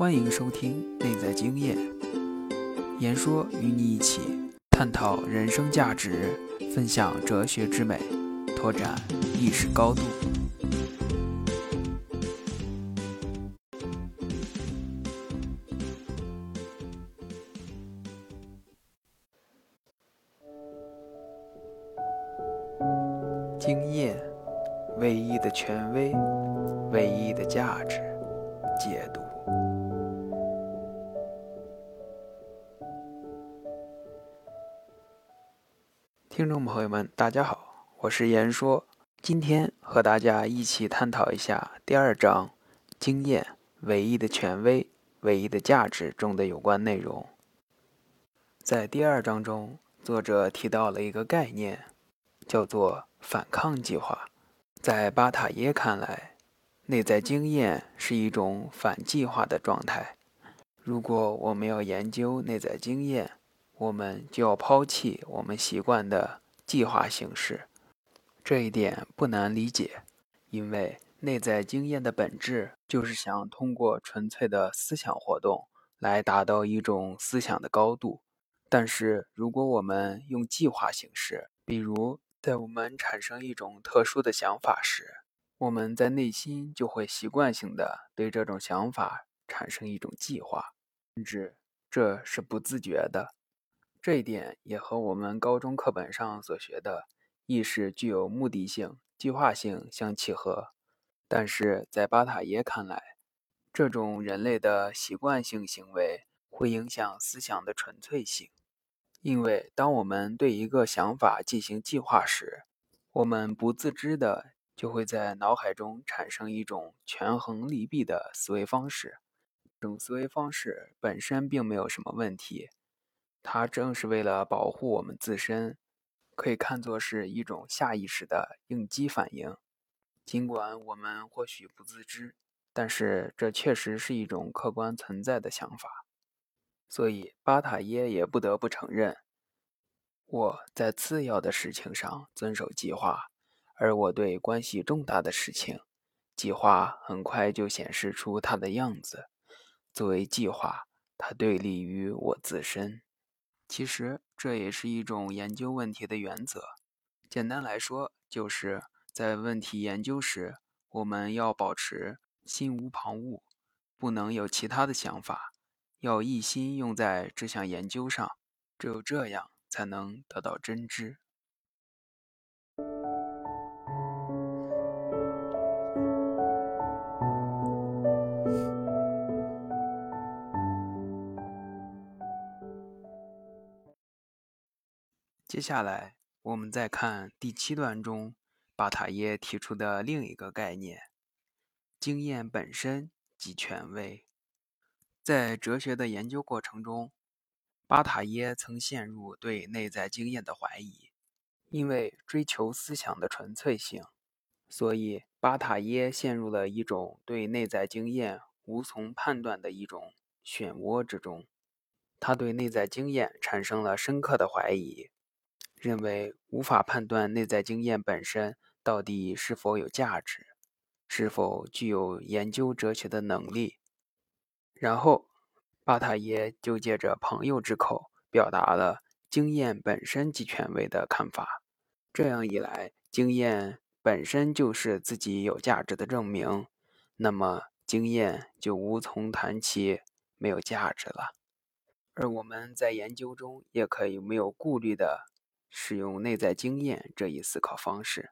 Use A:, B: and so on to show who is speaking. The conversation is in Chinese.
A: 欢迎收听《内在经验》，言说与你一起探讨人生价值，分享哲学之美，拓展意识高度。经验，唯一的权威，唯一的价值。解读。听众朋友们，大家好，我是言说，今天和大家一起探讨一下第二章“经验唯一的权威、唯一的价值”中的有关内容。在第二章中，作者提到了一个概念，叫做“反抗计划”。在巴塔耶看来，内在经验是一种反计划的状态。如果我们要研究内在经验，我们就要抛弃我们习惯的计划形式。这一点不难理解，因为内在经验的本质就是想通过纯粹的思想活动来达到一种思想的高度。但是，如果我们用计划形式，比如在我们产生一种特殊的想法时，我们在内心就会习惯性的对这种想法产生一种计划，甚至这是不自觉的。这一点也和我们高中课本上所学的意识具有目的性、计划性相契合。但是在巴塔耶看来，这种人类的习惯性行为会影响思想的纯粹性，因为当我们对一个想法进行计划时，我们不自知的。就会在脑海中产生一种权衡利弊的思维方式。这种思维方式本身并没有什么问题，它正是为了保护我们自身，可以看作是一种下意识的应激反应。尽管我们或许不自知，但是这确实是一种客观存在的想法。所以巴塔耶也不得不承认，我在次要的事情上遵守计划。而我对关系重大的事情，计划很快就显示出它的样子。作为计划，它对立于我自身。其实这也是一种研究问题的原则。简单来说，就是在问题研究时，我们要保持心无旁骛，不能有其他的想法，要一心用在这项研究上。只有这样，才能得到真知。接下来，我们再看第七段中巴塔耶提出的另一个概念：经验本身即权威。在哲学的研究过程中，巴塔耶曾陷入对内在经验的怀疑。因为追求思想的纯粹性，所以巴塔耶陷入了一种对内在经验无从判断的一种漩涡之中。他对内在经验产生了深刻的怀疑。认为无法判断内在经验本身到底是否有价值，是否具有研究哲学的能力。然后，巴塔耶就借着朋友之口表达了经验本身即权威的看法。这样一来，经验本身就是自己有价值的证明，那么经验就无从谈起没有价值了。而我们在研究中也可以没有顾虑的。使用内在经验这一思考方式，